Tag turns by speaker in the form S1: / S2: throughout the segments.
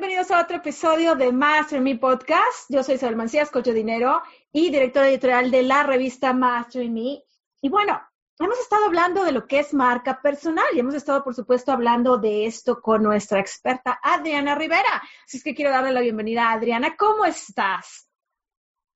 S1: Bienvenidos a otro episodio de Master Me Podcast. Yo soy Isabel Mancías, coach de dinero y directora editorial de la revista Master Me. Y bueno, hemos estado hablando de lo que es marca personal y hemos estado, por supuesto, hablando de esto con nuestra experta Adriana Rivera. Así es que quiero darle la bienvenida a Adriana. ¿Cómo estás?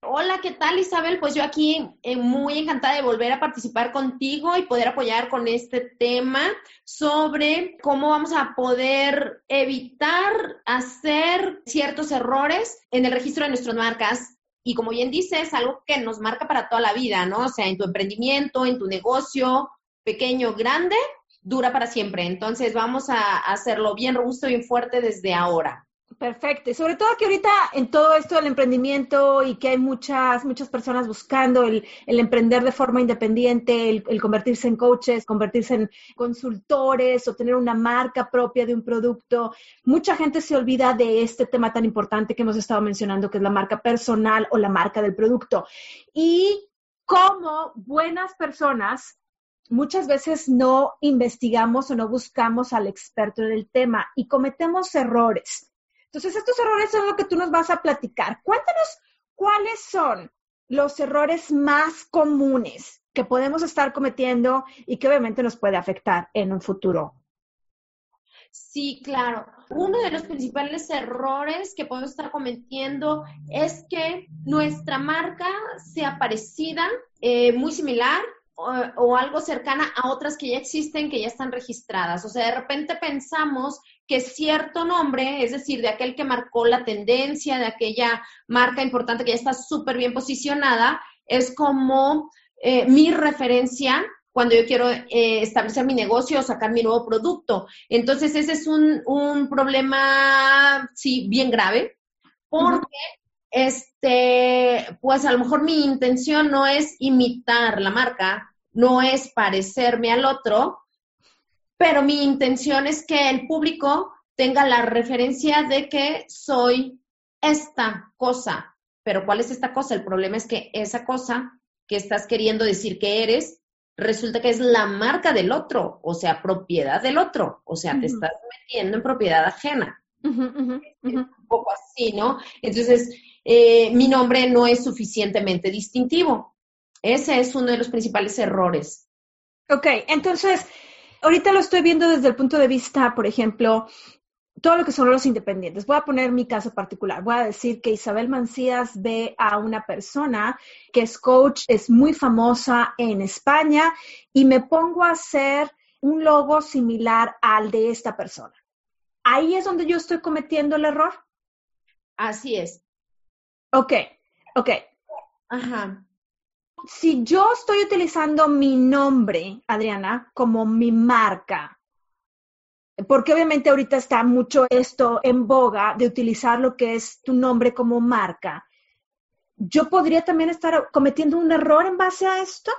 S2: Hola, ¿qué tal Isabel? Pues yo aquí eh, muy encantada de volver a participar contigo y poder apoyar con este tema sobre cómo vamos a poder evitar hacer ciertos errores en el registro de nuestras marcas. Y como bien dices, algo que nos marca para toda la vida, ¿no? O sea, en tu emprendimiento, en tu negocio, pequeño, grande, dura para siempre. Entonces vamos a hacerlo bien robusto, bien fuerte desde ahora.
S1: Perfecto. Y sobre todo que ahorita en todo esto del emprendimiento y que hay muchas, muchas personas buscando el, emprender de forma independiente, el, convertirse en coaches, convertirse en consultores o tener una marca propia de un producto, mucha gente se olvida de este tema tan importante que hemos estado mencionando, que es la marca personal o la marca del producto. Y como buenas personas muchas veces no investigamos o no buscamos al experto en el tema y cometemos errores. Entonces, estos errores son lo que tú nos vas a platicar. Cuéntanos cuáles son los errores más comunes que podemos estar cometiendo y que obviamente nos puede afectar en un futuro.
S2: Sí, claro. Uno de los principales errores que podemos estar cometiendo es que nuestra marca sea parecida, eh, muy similar o, algo cercana a otras que ya existen, que ya están registradas. O sea, de repente pensamos que cierto nombre, es decir, de aquel que marcó la tendencia, de aquella marca importante que ya está súper bien posicionada, es como eh, mi referencia cuando yo quiero eh, establecer mi negocio o sacar mi nuevo producto. Entonces, ese es un, un problema, sí, bien grave, porque este, pues a lo mejor mi intención no es imitar la marca, no es parecerme al otro, pero mi intención es que el público tenga la referencia de que soy esta cosa. Pero ¿cuál es esta cosa? El problema es que esa cosa que estás queriendo decir que eres, resulta que es la marca del otro, o sea, propiedad del otro, o sea, te estás metiendo en propiedad ajena. un poco así, ¿no? Entonces, eh, mi nombre no es suficientemente distintivo. Ese es uno de los principales errores.
S1: Ok, entonces, ahorita lo estoy viendo desde el punto de vista, por ejemplo, todo lo que son los independientes. Voy a poner mi caso particular. Voy a decir que Isabel Mancías ve a una persona que es coach, es muy famosa en España y me pongo a hacer un logo similar al de esta persona. Ahí es donde yo estoy cometiendo el error.
S2: Así es.
S1: Ok, ok.
S2: Ajá.
S1: Si yo estoy utilizando mi nombre, Adriana, como mi marca, porque obviamente ahorita está mucho esto en boga de utilizar lo que es tu nombre como marca, ¿yo podría también estar cometiendo un error en base a esto?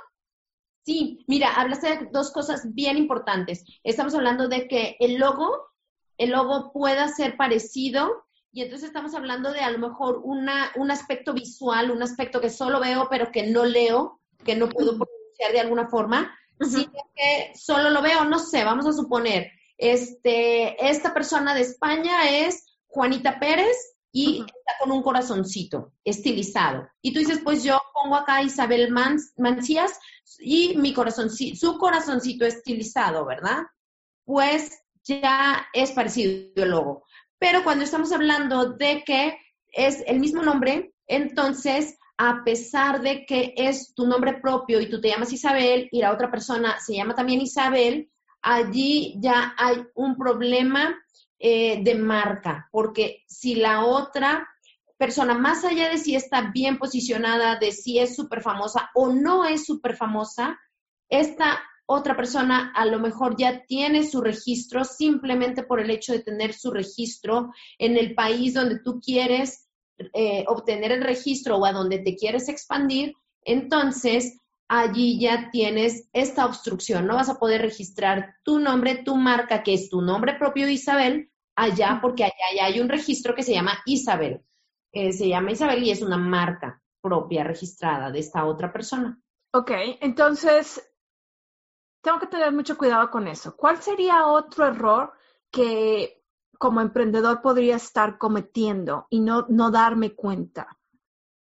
S2: Sí, mira, hablaste de dos cosas bien importantes. Estamos hablando de que el logo, el logo pueda ser parecido y entonces estamos hablando de a lo mejor una, un aspecto visual, un aspecto que solo veo pero que no leo, que no puedo pronunciar de alguna forma, sino que solo lo veo, no sé, vamos a suponer, este, esta persona de España es Juanita Pérez y está con un corazoncito estilizado. Y tú dices, pues yo pongo acá Isabel Mancías y mi corazoncito, su corazoncito estilizado, ¿verdad? Pues ya es parecido el logo. Pero cuando estamos hablando de que es el mismo nombre, entonces, a pesar de que es tu nombre propio y tú te llamas Isabel y la otra persona se llama también Isabel, allí ya hay un problema eh, de marca, porque si la otra persona, más allá de si está bien posicionada, de si es súper famosa o no es súper famosa, esta otra persona a lo mejor ya tiene su registro simplemente por el hecho de tener su registro en el país donde tú quieres eh, obtener el registro o a donde te quieres expandir, entonces allí ya tienes esta obstrucción. No vas a poder registrar tu nombre, tu marca, que es tu nombre propio Isabel, allá, porque allá ya hay un registro que se llama Isabel. Eh, se llama Isabel y es una marca propia registrada de esta otra persona.
S1: Ok, entonces tengo que tener mucho cuidado con eso. ¿Cuál sería otro error que como emprendedor podría estar cometiendo y no, no darme cuenta?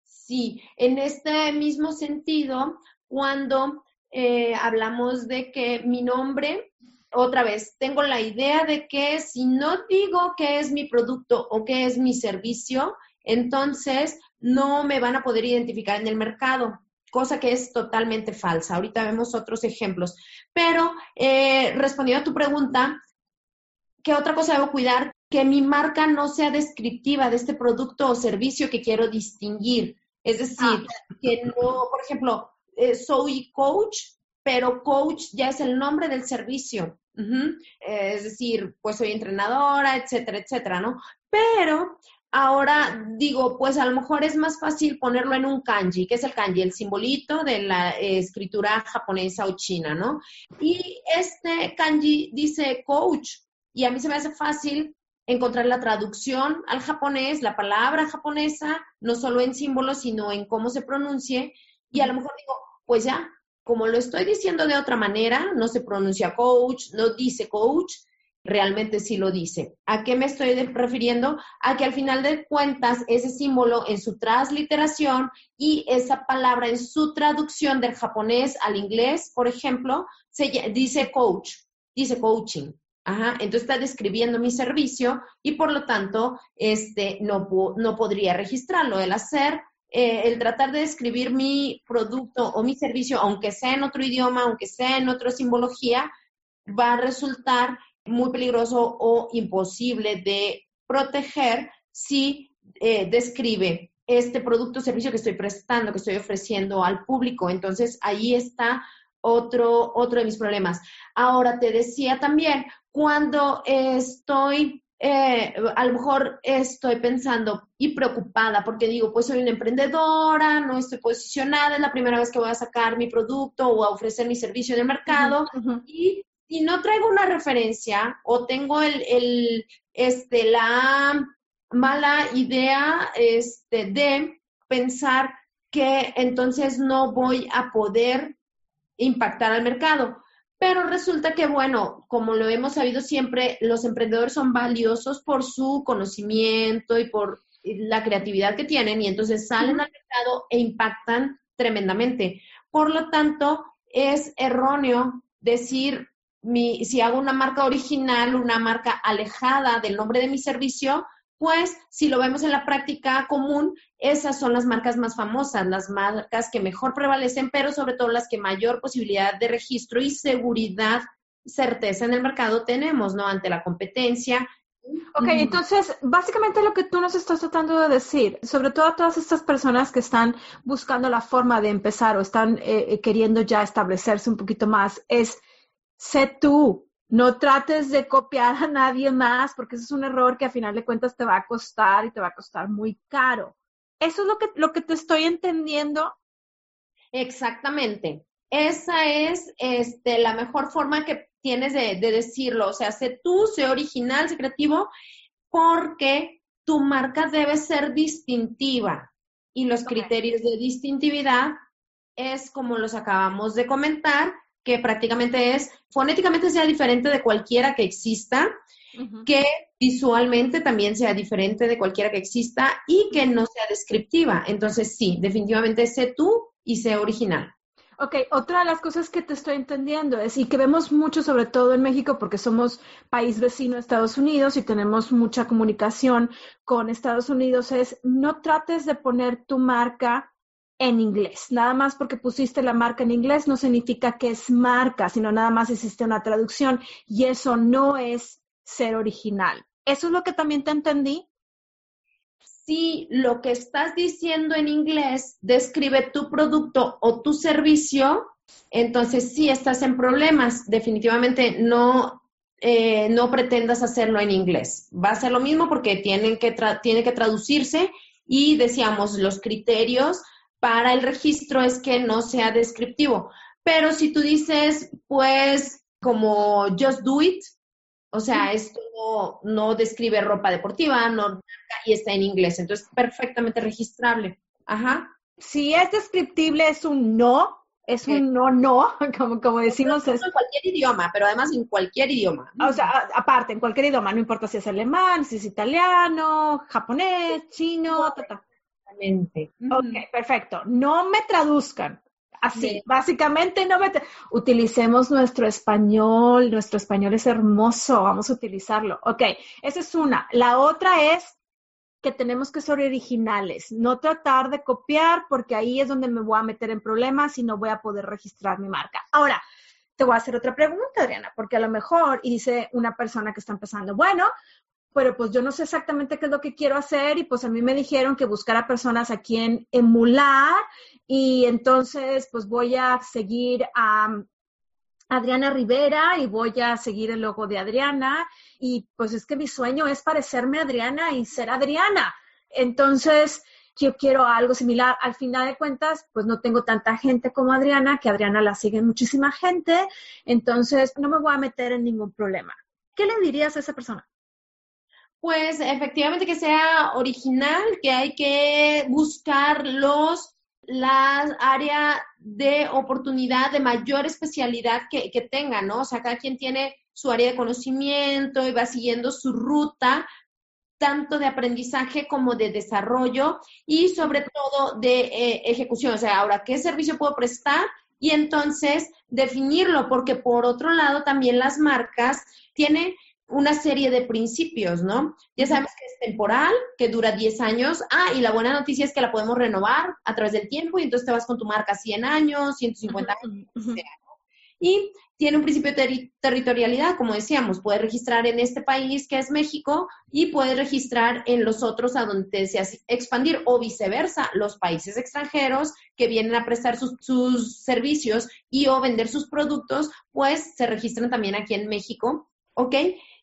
S2: Sí, en este mismo sentido, cuando eh, hablamos de que mi nombre, otra vez, tengo la idea de que si no digo qué es mi producto o qué es mi servicio, entonces no me van a poder identificar en el mercado cosa que es totalmente falsa. Ahorita vemos otros ejemplos. Pero eh, respondiendo a tu pregunta, ¿qué otra cosa debo cuidar? Que mi marca no sea descriptiva de este producto o servicio que quiero distinguir. Es decir, ah. que no, por ejemplo, eh, soy coach, pero coach ya es el nombre del servicio. Es decir, pues soy entrenadora, etcétera, etcétera, ¿no? Pero Ahora digo, pues a lo mejor es más fácil ponerlo en un kanji. ¿Qué es el kanji? El simbolito de la escritura japonesa o china, ¿no? Y este kanji dice coach. Y a mí se me hace fácil encontrar la traducción al japonés, la palabra japonesa, no solo en símbolos, sino en cómo se pronuncie. Y a lo mejor digo, pues ya, como lo estoy diciendo de otra manera, no se pronuncia coach, no dice coach, realmente sí lo dice. ¿A qué me estoy refiriendo? A que al final de cuentas ese símbolo en su transliteración y esa palabra en su traducción del japonés al inglés, por ejemplo, se dice coach, dice coaching. Ajá, entonces está describiendo mi servicio y por lo tanto este, no, no podría registrarlo. El hacer, eh, el tratar de describir mi producto o mi servicio, aunque sea en otro idioma, aunque sea en otra simbología, va a resultar muy peligroso o imposible de proteger si eh, describe este producto o servicio que estoy prestando, que estoy ofreciendo al público. Entonces, ahí está otro, otro de mis problemas. Ahora, te decía también, cuando estoy, eh, a lo mejor estoy pensando y preocupada porque digo, pues soy una emprendedora, no estoy posicionada, es la primera vez que voy a sacar mi producto o a ofrecer mi servicio en el mercado y si no traigo una referencia o tengo el, este, la mala idea este, de pensar que entonces no voy a poder impactar al mercado. Pero resulta que, bueno, como lo hemos sabido siempre, los emprendedores son valiosos por su conocimiento y por la creatividad que tienen y entonces salen al mercado e impactan tremendamente. Por lo tanto, es erróneo decir, si hago una marca original, una marca alejada del nombre de mi servicio, pues si lo vemos en la práctica común, esas son las marcas más famosas, las marcas que mejor prevalecen, pero sobre todo las que mayor posibilidad de registro y seguridad, certeza en el mercado tenemos, ¿no? Ante la competencia.
S1: Ok, entonces, básicamente lo que tú nos estás tratando de decir, sobre todo a todas estas personas que están buscando la forma de empezar o están eh, eh, queriendo ya establecerse un poquito más, es sé tú, no trates de copiar a nadie más porque eso es un error que a final de cuentas te va a costar y te va a costar muy caro. Eso es lo que, lo que te estoy entendiendo.
S2: Exactamente. Esa es este, la mejor forma que tienes de, decirlo. O sea, sé tú, sé original, sé creativo, porque tu marca debe ser distintiva. Y los criterios de distintividad es como los acabamos de comentar, que prácticamente es, fonéticamente sea diferente de cualquiera que exista, que visualmente también sea diferente de cualquiera que exista y que no sea descriptiva. Entonces, sí, definitivamente sé tú y sé original.
S1: Ok, otra de las cosas que te estoy entendiendo es, y que vemos mucho sobre todo en México porque somos país vecino de Estados Unidos y tenemos mucha comunicación con Estados Unidos, es no trates de poner tu marca en inglés. Nada más porque pusiste la marca en inglés no significa que es marca, sino nada más existe una traducción y eso no es ser original. ¿Eso es lo que también te entendí?
S2: Si lo que estás diciendo en inglés describe tu producto o tu servicio, entonces sí estás en problemas. Definitivamente no, eh, no pretendas hacerlo en inglés. Va a ser lo mismo porque tienen que tiene que traducirse y decíamos los criterios para el registro es que no sea descriptivo. Pero si tú dices, pues, como just do it, o sea, esto no, describe ropa deportiva, no, y está en inglés, entonces perfectamente registrable. Ajá.
S1: Si es descriptible, es un no, es un no, no, como, como decimos.
S2: En cualquier idioma, pero además en cualquier idioma.
S1: O sea, aparte, en cualquier idioma, no importa si es alemán, si es italiano, japonés, chino,
S2: Exactamente.
S1: Ok, perfecto. No me traduzcan. Así, básicamente no me... Utilicemos nuestro español, nuestro español es hermoso, vamos a utilizarlo. Ok, esa es una. La otra es que tenemos que ser originales, no tratar de copiar porque ahí es donde me voy a meter en problemas y no voy a poder registrar mi marca. Ahora, te voy a hacer otra pregunta, Adriana, porque a lo mejor, y dice una persona que está empezando, bueno, pero pues yo no sé exactamente qué es lo que quiero hacer y pues a mí me dijeron que buscara personas a quien emular y entonces pues voy a seguir a Adriana Rivera y voy a seguir el logo de Adriana y pues es que mi sueño es parecerme a Adriana y ser Adriana. Entonces, yo quiero algo similar. Al final de cuentas, pues no tengo tanta gente como Adriana, que Adriana la sigue muchísima gente, entonces no me voy a meter en ningún problema. ¿Qué le dirías a esa persona?
S2: Pues efectivamente que sea original, que hay que buscar los la área de oportunidad de mayor especialidad que, que tenga, ¿no? O sea, cada quien tiene su área de conocimiento y va siguiendo su ruta, tanto de aprendizaje como de desarrollo y sobre todo de eh, ejecución. O sea, ahora, ¿qué servicio puedo prestar? Y entonces definirlo, porque por otro lado también las marcas tienen una serie de principios, ¿no? Ya sabemos que es temporal, que dura 10 años. Ah, y la buena noticia es que la podemos renovar a través del tiempo y entonces te vas con tu marca 100 años, 150 años, Y tiene un principio de territorialidad, como decíamos, puedes registrar en este país que es México y puedes registrar en los otros a donde te deseas expandir o viceversa, los países extranjeros que vienen a prestar sus, sus servicios y o vender sus productos, pues se registran también aquí en México, ¿ok?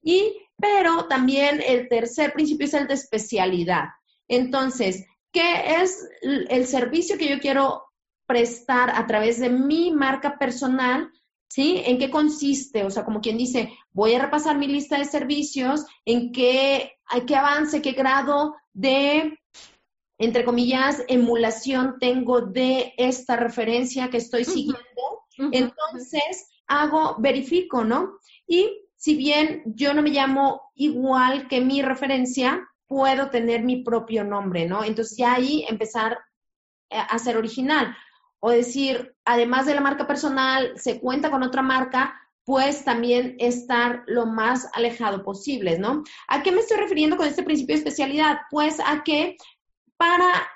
S2: Y, pero también el tercer principio es el de especialidad. Entonces, ¿qué es el servicio que yo quiero prestar a través de mi marca personal? ¿Sí? ¿En qué consiste? O sea, como quien dice, voy a repasar mi lista de servicios, en qué, qué avance, qué grado de, entre comillas, emulación tengo de esta referencia que estoy siguiendo. Entonces, hago, verifico, ¿no? Y si bien yo no me llamo igual que mi referencia, puedo tener mi propio nombre, ¿no? Entonces ya ahí empezar eh, a ser original. O decir, además de la marca personal, se cuenta con otra marca, pues también estar lo más alejado posible, ¿no? ¿A qué me estoy refiriendo con este principio de especialidad? Pues a que para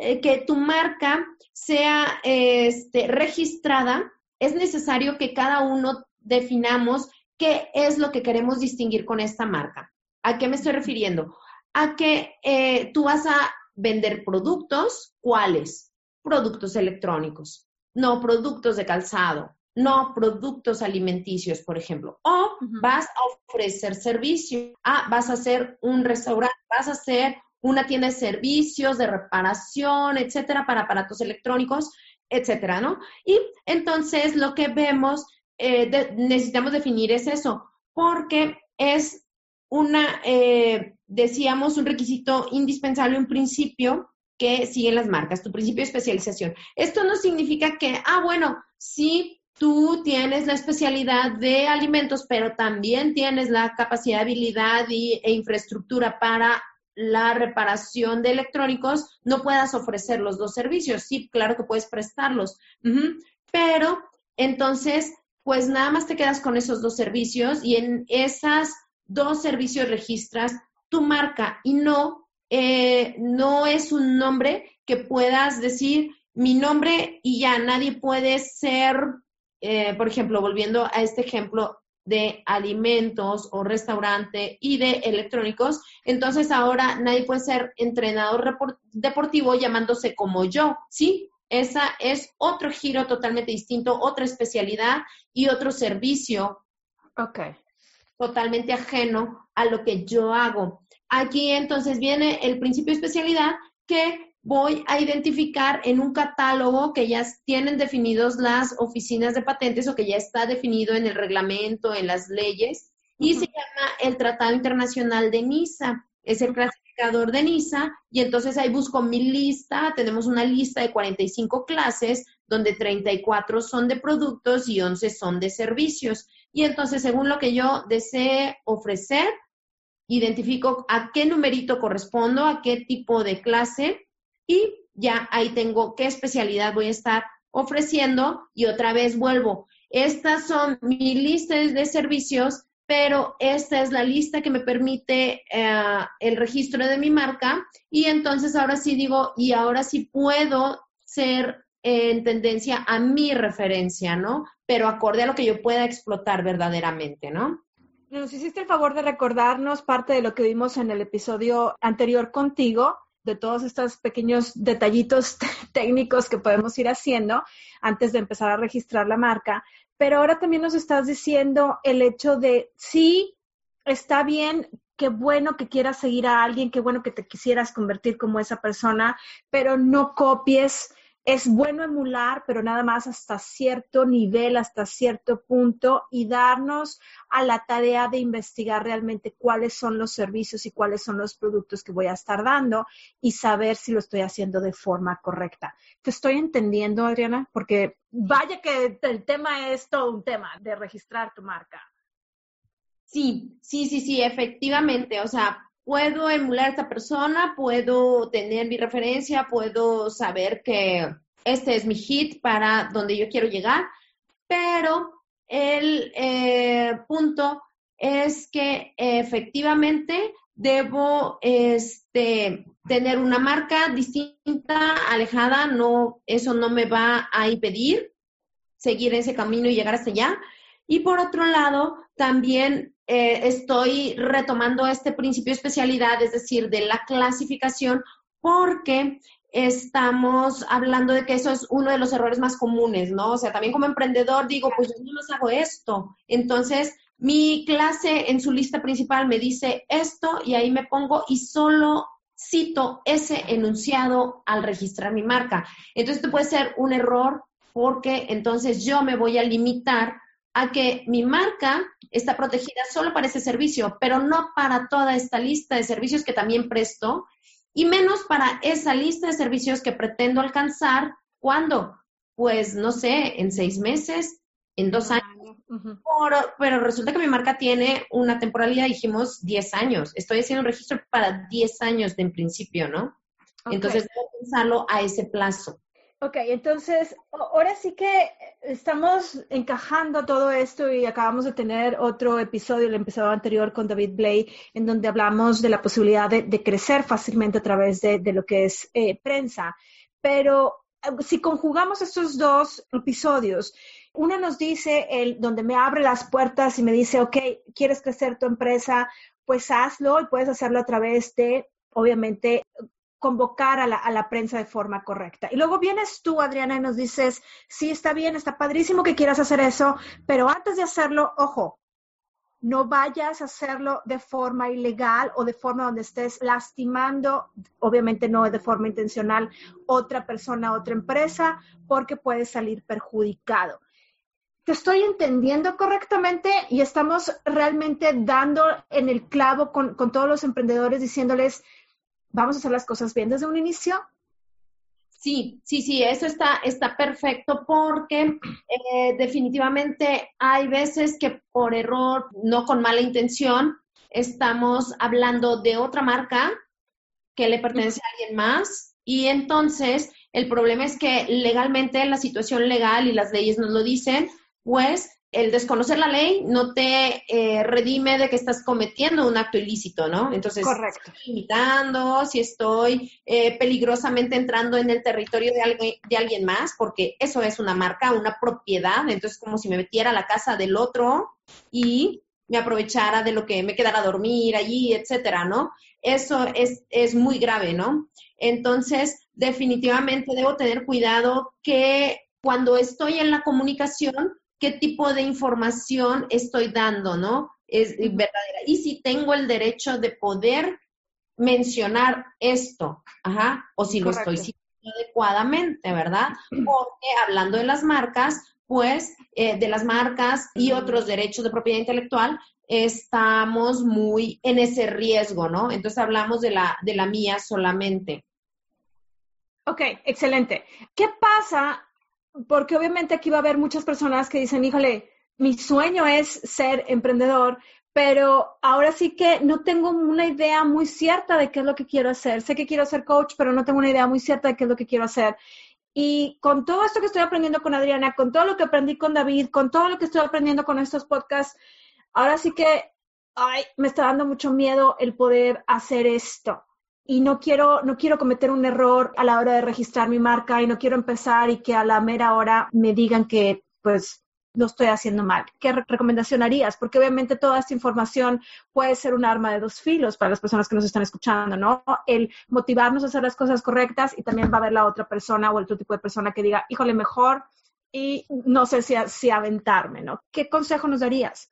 S2: eh, que tu marca sea este, registrada, es necesario que cada uno definamos ¿Qué es lo que queremos distinguir con esta marca? ¿A qué me estoy refiriendo? A que eh, tú vas a vender productos, ¿cuáles? Productos electrónicos, no productos de calzado, no productos alimenticios, por ejemplo. O vas a ofrecer servicio, ah, vas a hacer un restaurante, vas a hacer una tienda de servicios, de reparación, etcétera, para aparatos electrónicos, etcétera, ¿no? Y entonces lo que vemos eh, necesitamos definir es eso, porque es una, eh, decíamos, un requisito indispensable, un principio que siguen las marcas, tu principio de especialización. Esto no significa que, ah, bueno, sí, tú tienes la especialidad de alimentos, pero también tienes la capacidad, habilidad y, e infraestructura para la reparación de electrónicos, no puedas ofrecer los dos servicios. Sí, claro que puedes prestarlos, pero entonces pues nada más te quedas con esos dos servicios y en esas dos servicios registras tu marca y no, eh, no es un nombre que puedas decir mi nombre y ya nadie puede ser, eh, por ejemplo, volviendo a este ejemplo de alimentos o restaurante y de electrónicos, entonces ahora nadie puede ser entrenador deportivo llamándose como yo, ¿sí? Esa es otro giro totalmente distinto, otra especialidad y otro servicio.
S1: Ok.
S2: Totalmente ajeno a lo que yo hago. Aquí entonces viene el principio de especialidad que voy a identificar en un catálogo que ya tienen definidos las oficinas de patentes o que ya está definido en el reglamento, en las leyes, y se llama el Tratado Internacional de NISA. Es el de NISA y entonces ahí busco mi lista, tenemos una lista de 45 clases donde 34 son de productos y 11 son de servicios. Y entonces, según lo que yo desee ofrecer, identifico a qué numerito correspondo, a qué tipo de clase y ya ahí tengo qué especialidad voy a estar ofreciendo y otra vez vuelvo. Estas son mis listas de servicios, pero esta es la lista que me permite eh, el registro de mi marca y entonces ahora sí digo, y ahora sí puedo ser en tendencia a mi referencia, ¿no? Pero acorde a lo que yo pueda explotar verdaderamente, ¿no?
S1: Nos hiciste el favor de recordarnos parte de lo que vimos en el episodio anterior contigo, de todos estos pequeños detallitos técnicos que podemos ir haciendo antes de empezar a registrar la marca. Pero ahora también nos estás diciendo el hecho de, sí, está bien, qué bueno que quieras seguir a alguien, qué bueno que te quisieras convertir como esa persona, pero no copies es bueno emular, pero nada más hasta cierto nivel, hasta cierto punto y darnos a la tarea de investigar realmente cuáles son los servicios y cuáles son los productos que voy a estar dando y saber si lo estoy haciendo de forma correcta. ¿Te estoy entendiendo, Adriana? Porque vaya que el tema es todo un tema de registrar tu marca.
S2: Sí, sí, sí, sí, efectivamente. O sea, puedo emular a esta persona, puedo tener mi referencia, puedo saber que este es mi hit para donde yo quiero llegar, pero el eh, punto es que efectivamente debo este, tener una marca distinta, alejada, no, eso no me va a impedir seguir ese camino y llegar hasta allá. Y por otro lado, también eh, estoy retomando este principio de especialidad, es decir, de la clasificación, porque estamos hablando de que eso es uno de los errores más comunes, ¿no? O sea, también como emprendedor digo, pues yo no los hago esto. Entonces, mi clase en su lista principal me dice esto y ahí me pongo y solo cito ese enunciado al registrar mi marca. Entonces, esto puede ser un error porque entonces yo me voy a limitar a que mi marca está protegida solo para ese servicio, pero no para toda esta lista de servicios que también presto y menos para esa lista de servicios que pretendo alcanzar. ¿Cuándo? Pues no sé, en seis meses, en dos años. pero resulta que mi marca tiene una temporalidad, dijimos, 10 años. Estoy haciendo un registro para 10 años de en principio, ¿no? Entonces, debo pensarlo a ese plazo.
S1: Ok, entonces ahora sí que estamos encajando todo esto y acabamos de tener otro episodio, el episodio anterior con David Blay, en donde hablamos de la posibilidad de, crecer fácilmente a través de, lo que es eh, prensa. Pero eh, si conjugamos estos dos episodios, uno nos dice, el, donde me abre las puertas y me dice, ok, quieres crecer tu empresa, pues hazlo y puedes hacerlo a través de, obviamente, convocar a la, prensa de forma correcta. Y luego vienes tú, Adriana, y nos dices, sí, está bien, está padrísimo que quieras hacer eso, pero antes de hacerlo, ojo, no vayas a hacerlo de forma ilegal o de forma donde estés lastimando, obviamente no de forma intencional, otra persona, otra empresa, porque puedes salir perjudicado. ¿Te estoy entendiendo correctamente? Y estamos realmente dando en el clavo con, con todos los emprendedores diciéndoles, vamos a hacer las cosas bien desde un inicio.
S2: Sí, sí, sí, eso está, está perfecto porque eh, definitivamente hay veces que por error, no con mala intención, estamos hablando de otra marca que le pertenece a alguien más y entonces el problema es que legalmente la situación legal y las leyes nos lo dicen, pues el desconocer la ley no te eh, redime de que estás cometiendo un acto ilícito, ¿no? Entonces,
S1: Correcto.
S2: si estoy imitando, si estoy eh, peligrosamente entrando en el territorio de alguien, de alguien más, porque eso es una marca, una propiedad, entonces como si me metiera a la casa del otro y me aprovechara de lo que me quedara a dormir allí, etcétera, ¿no? Eso es, es muy grave, ¿no? Entonces, definitivamente debo tener cuidado que cuando estoy en la comunicación, qué tipo de información estoy dando, ¿no? Es verdadera. Y si tengo el derecho de poder mencionar esto, ajá, o si lo estoy citando adecuadamente, ¿verdad? Porque hablando de las marcas, pues eh, de las marcas y otros derechos de propiedad intelectual, estamos muy en ese riesgo, ¿no? Entonces hablamos de la, de la mía solamente.
S1: Ok, excelente. ¿Qué pasa? Porque obviamente aquí va a haber muchas personas que dicen, híjole, mi sueño es ser emprendedor, pero ahora sí que no tengo una idea muy cierta de qué es lo que quiero hacer. Sé que quiero ser coach, pero no tengo una idea muy cierta de qué es lo que quiero hacer. Y con todo esto que estoy aprendiendo con Adriana, con todo lo que aprendí con David, con todo lo que estoy aprendiendo con estos podcasts, ahora sí que ay, me está dando mucho miedo el poder hacer esto. Y no quiero, no quiero cometer un error a la hora de registrar mi marca y no quiero empezar y que a la mera hora me digan que pues lo estoy haciendo mal. ¿Qué recomendación harías? Porque obviamente toda esta información puede ser un arma de dos filos para las personas que nos están escuchando, ¿no? El motivarnos a hacer las cosas correctas y también va a haber la otra persona o el otro tipo de persona que diga, híjole, mejor y no sé si, si aventarme, ¿no? ¿Qué consejo nos darías?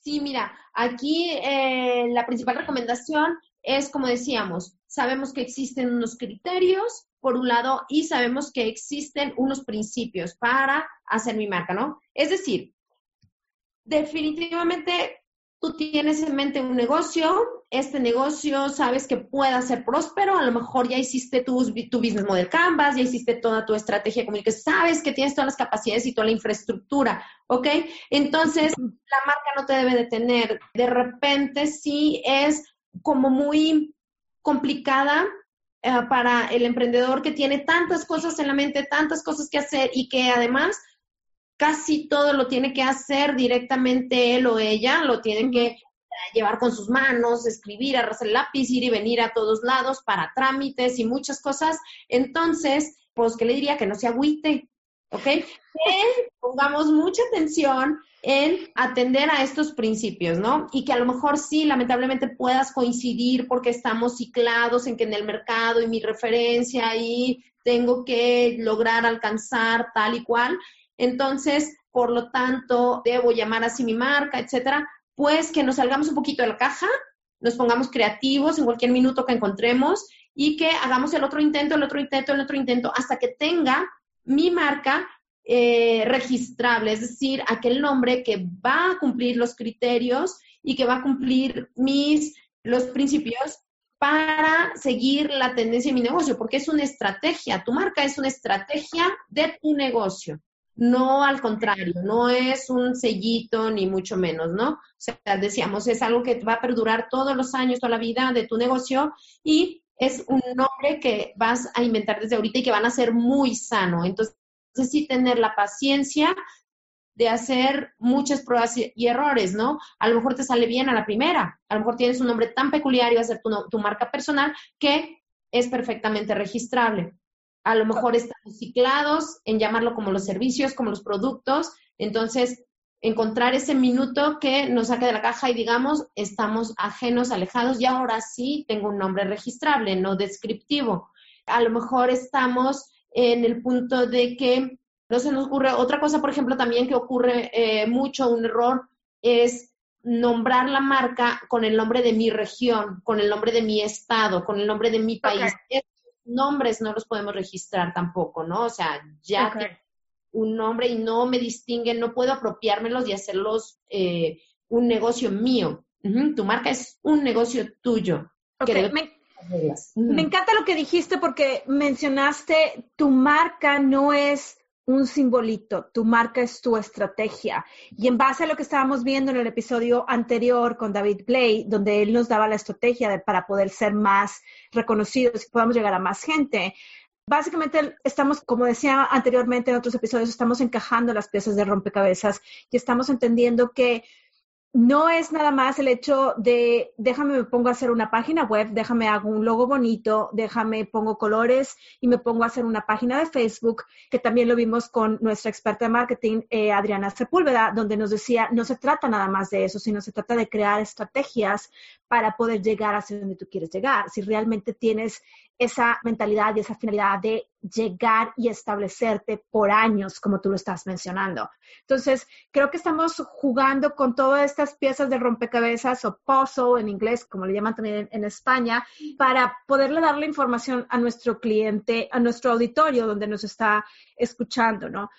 S2: Sí, mira, aquí eh, la principal recomendación es, como decíamos, sabemos que existen unos criterios por un lado, y sabemos que existen unos principios para hacer mi marca, ¿no? Es decir, definitivamente tú tienes en mente un negocio, este negocio sabes que pueda ser próspero, a lo mejor ya hiciste tu, tu business model canvas, ya hiciste toda tu estrategia que sabes que tienes todas las capacidades y toda la infraestructura, ¿ok? Entonces, la marca no te debe de tener. De repente sí es como muy complicada eh, para el emprendedor que tiene tantas cosas en la mente, tantas cosas que hacer y que además casi todo lo tiene que hacer directamente él o ella, lo tienen que llevar con sus manos, escribir, arrasar el lápiz, ir y venir a todos lados para trámites y muchas cosas. Entonces, pues, ¿qué le diría? Que no se agüite, ¿ok? Pongamos mucha atención en atender a estos principios, ¿no? Y que a lo mejor sí, lamentablemente puedas coincidir porque estamos ciclados en que en el mercado y mi referencia y tengo que lograr alcanzar tal y cual. Entonces, por lo tanto, debo llamar así mi marca, etcétera. Pues que nos salgamos un poquito de la caja, nos pongamos creativos en cualquier minuto que encontremos y que hagamos el otro intento, el otro intento, el otro intento, hasta que tenga mi marca eh, registrable, es decir, aquel nombre que va a cumplir los criterios y que va a cumplir mis, los principios para seguir la tendencia de mi negocio, porque es una estrategia, tu marca es una estrategia de tu negocio, no al contrario, no es un sellito ni mucho menos, ¿no? O sea, decíamos, es algo que va a perdurar todos los años, toda la vida de tu negocio y es un nombre que vas a inventar desde ahorita y que van a ser muy sano. Entonces, sí tener la paciencia de hacer muchas pruebas y, errores, ¿no? A lo mejor te sale bien a la primera, a lo mejor tienes un nombre tan peculiar y va a ser tu, tu marca personal que es perfectamente registrable. A lo mejor estamos ciclados en llamarlo como los servicios, como los productos, entonces encontrar ese minuto que nos saque de la caja y digamos, estamos ajenos, alejados y ahora sí tengo un nombre registrable, no descriptivo. A lo mejor estamos en el punto de que no se nos ocurre. Otra cosa, por ejemplo, también que ocurre eh, mucho, un error, es nombrar la marca con el nombre de mi región, con el nombre de mi estado, con el nombre de mi país. nombres no los podemos registrar tampoco, ¿no? O sea, ya que un nombre y no me distinguen, no puedo apropiármelos y hacerlos eh, un negocio mío. Tu marca es un negocio tuyo.
S1: Me encanta lo que dijiste porque mencionaste tu marca no es un simbolito, tu marca es tu estrategia. Y en base a lo que estábamos viendo en el episodio anterior con David Play, donde él nos daba la estrategia para poder ser más reconocidos y podamos llegar a más gente, básicamente estamos, como decía anteriormente en otros episodios, estamos encajando las piezas de rompecabezas y estamos entendiendo que no es nada más el hecho de déjame me pongo a hacer una página web, déjame hago un logo bonito, déjame pongo colores y me pongo a hacer una página de Facebook, que también lo vimos con nuestra experta de marketing, eh, Adriana Sepúlveda, donde nos decía, no se trata nada más de eso, sino se trata de crear estrategias para poder llegar hacia donde tú quieres llegar. Si realmente tienes esa mentalidad y esa finalidad de llegar y establecerte por años, como tú lo estás mencionando. Entonces, creo que estamos jugando con todas estas piezas de rompecabezas o puzzle en inglés, como le llaman también en, España, para poderle dar la información a nuestro cliente, a nuestro auditorio donde nos está escuchando, ¿no?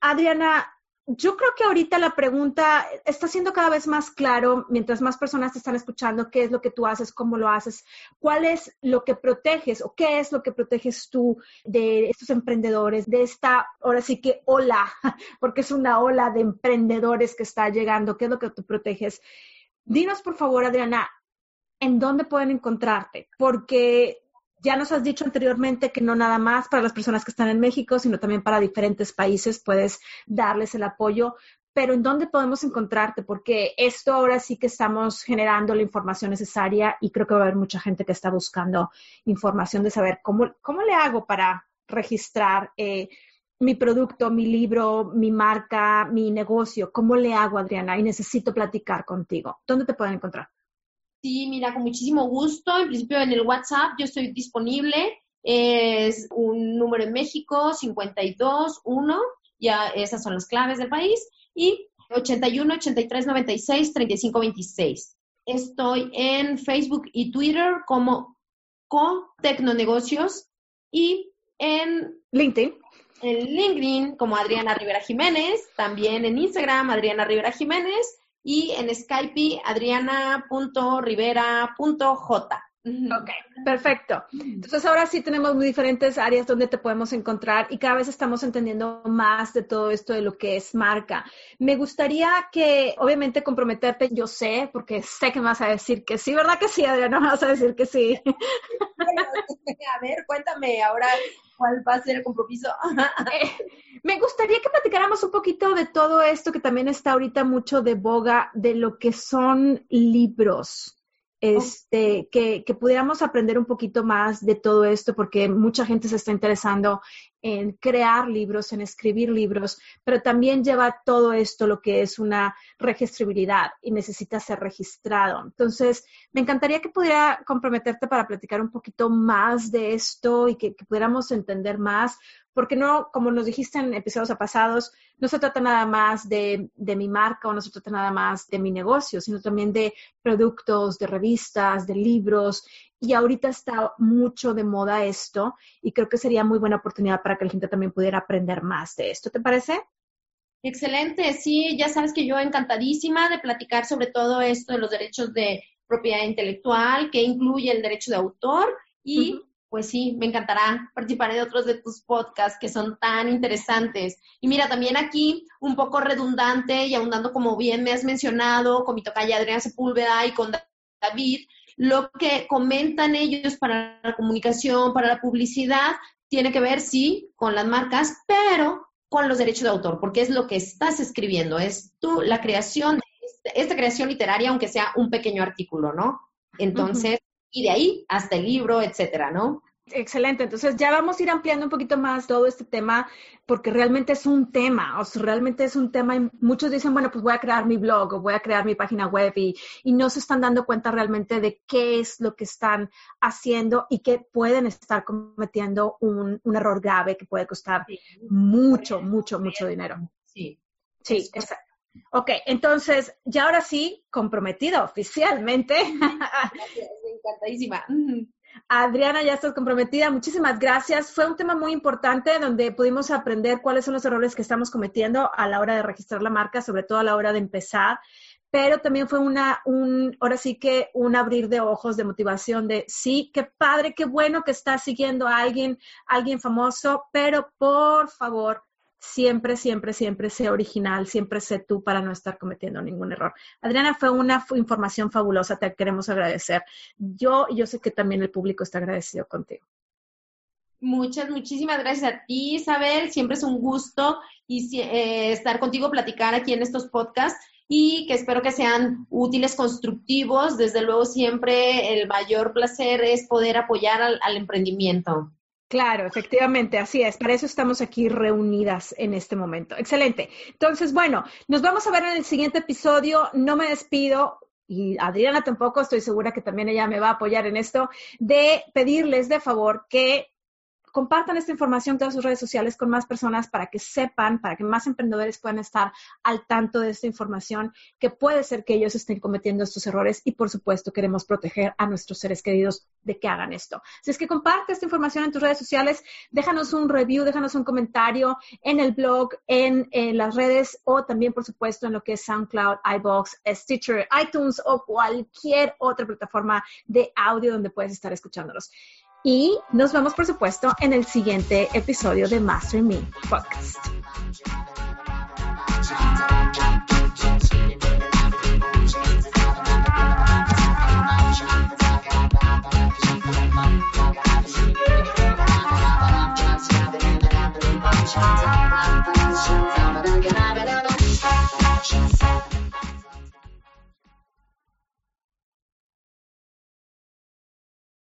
S1: Adriana, yo creo que ahorita la pregunta está siendo cada vez más claro mientras más personas te están escuchando qué es lo que tú haces, cómo lo haces, cuál es lo que proteges o qué es lo que proteges tú de estos emprendedores, de esta, ahora sí que ola, porque es una ola de emprendedores que está llegando, qué es lo que tú proteges. Dinos, por favor, Adriana, ¿en dónde pueden encontrarte? Porque ya nos has dicho anteriormente que no nada más para las personas que están en México, sino también para diferentes países puedes darles el apoyo. Pero ¿en dónde podemos encontrarte? Porque esto ahora sí que estamos generando la información necesaria y creo que va a haber mucha gente que está buscando información de saber cómo, cómo le hago para registrar eh, mi producto, mi libro, mi marca, mi negocio. ¿Cómo le hago, Adriana? Y necesito platicar contigo. ¿Dónde te pueden encontrar?
S2: Sí, mira, con muchísimo gusto. En principio en el WhatsApp yo estoy disponible. Es un número en México, 521, ya esas son las claves del país. Y 81 83 96 35 26. Estoy en Facebook y Twitter como Co Tecnonegocios y en
S1: LinkedIn.
S2: En LinkedIn como Adriana Rivera Jiménez, también en Instagram Adriana Rivera Jiménez y en Skype adriana.rivera.j.
S1: Ok, perfecto. Entonces ahora sí tenemos muy diferentes áreas donde te podemos encontrar y cada vez estamos entendiendo más de todo esto de lo que es marca. Me gustaría que, obviamente, comprometerte, yo sé, porque sé que me vas a decir que sí, ¿verdad que sí, Adriana? Me vas a decir que sí.
S2: a ver, cuéntame ahora cuál va a ser el compromiso.
S1: Eh, me gustaría que platicáramos un poquito de todo esto que también está ahorita mucho de boga, de lo que son libros este, que, pudiéramos aprender un poquito más de todo esto, porque mucha gente se está interesando en crear libros, en escribir libros, pero también lleva todo esto lo que es una registrabilidad y necesita ser registrado. Entonces, me encantaría que pudiera comprometerte para platicar un poquito más de esto y que, que pudiéramos entender más, porque no, como nos dijiste en episodios pasados, no se trata nada más de, de, mi marca o no se trata nada más de mi negocio, sino también de productos, de revistas, de libros. Y ahorita está mucho de moda esto y creo que sería muy buena oportunidad para que la gente también pudiera aprender más de esto. ¿Te parece?
S2: Excelente, sí, ya sabes que yo encantadísima de platicar sobre todo esto de los derechos de propiedad intelectual, que incluye el derecho de autor y pues sí, me encantará participar de otros de tus podcasts que son tan interesantes. Y mira, también aquí un poco redundante y ahondando como bien me has mencionado con mi tocaya Adriana Sepúlveda y con David, lo que comentan ellos para la comunicación, para la publicidad, tiene que ver, sí, con las marcas, pero con los derechos de autor, porque es lo que estás escribiendo, es tú, la creación, de esta creación literaria, aunque sea un pequeño artículo, ¿no? Entonces, y de ahí hasta el libro, etcétera, ¿no?
S1: Excelente, entonces ya vamos a ir ampliando un poquito más todo este tema porque realmente es un tema, o sea, realmente es un tema y muchos dicen, bueno, pues voy a crear mi blog o voy a crear mi página web y, y no se están dando cuenta realmente de qué es lo que están haciendo y que pueden estar cometiendo un, un error grave que puede costar mucho, mucho, mucho dinero.
S2: Sí.
S1: Sí, exacto. Ok, entonces, ya ahora sí, comprometida oficialmente.
S2: Gracias, encantadísima.
S1: Adriana, ya estás comprometida. Muchísimas gracias. Fue un tema muy importante donde pudimos aprender cuáles son los errores que estamos cometiendo a la hora de registrar la marca, sobre todo a la hora de empezar. Pero también fue una, un, ahora sí que un abrir de ojos de motivación de sí, qué padre, qué bueno que estás siguiendo a alguien, alguien famoso, pero por favor, siempre, siempre, siempre sé original, siempre sé tú para no estar cometiendo ningún error. Adriana, fue una información fabulosa, te queremos agradecer. Yo, yo sé que también el público está agradecido contigo.
S2: Muchas, muchísimas gracias a ti, Isabel. Siempre es un gusto y, eh, estar contigo, platicar aquí en estos podcasts y que espero que sean útiles, constructivos. Desde luego, siempre el mayor placer es poder apoyar al emprendimiento.
S1: Claro, efectivamente, así es. Para eso estamos aquí reunidas en este momento. Excelente. Entonces, bueno, nos vamos a ver en el siguiente episodio. No me despido. Y Adriana tampoco, estoy segura que también ella me va a apoyar en esto, de pedirles de favor que compartan esta información en todas sus redes sociales con más personas para que sepan, para que más emprendedores puedan estar al tanto de esta información, que puede ser que ellos estén cometiendo estos errores y por supuesto queremos proteger a nuestros seres queridos de que hagan esto. Si es que comparte esta información en tus redes sociales, déjanos un review, déjanos un comentario en el blog, en, en las redes o también por supuesto en lo que es SoundCloud, iBox, Stitcher, iTunes o cualquier otra plataforma de audio donde puedes estar escuchándolos. Y nos vemos, por supuesto, en el siguiente episodio de Master Me Podcast.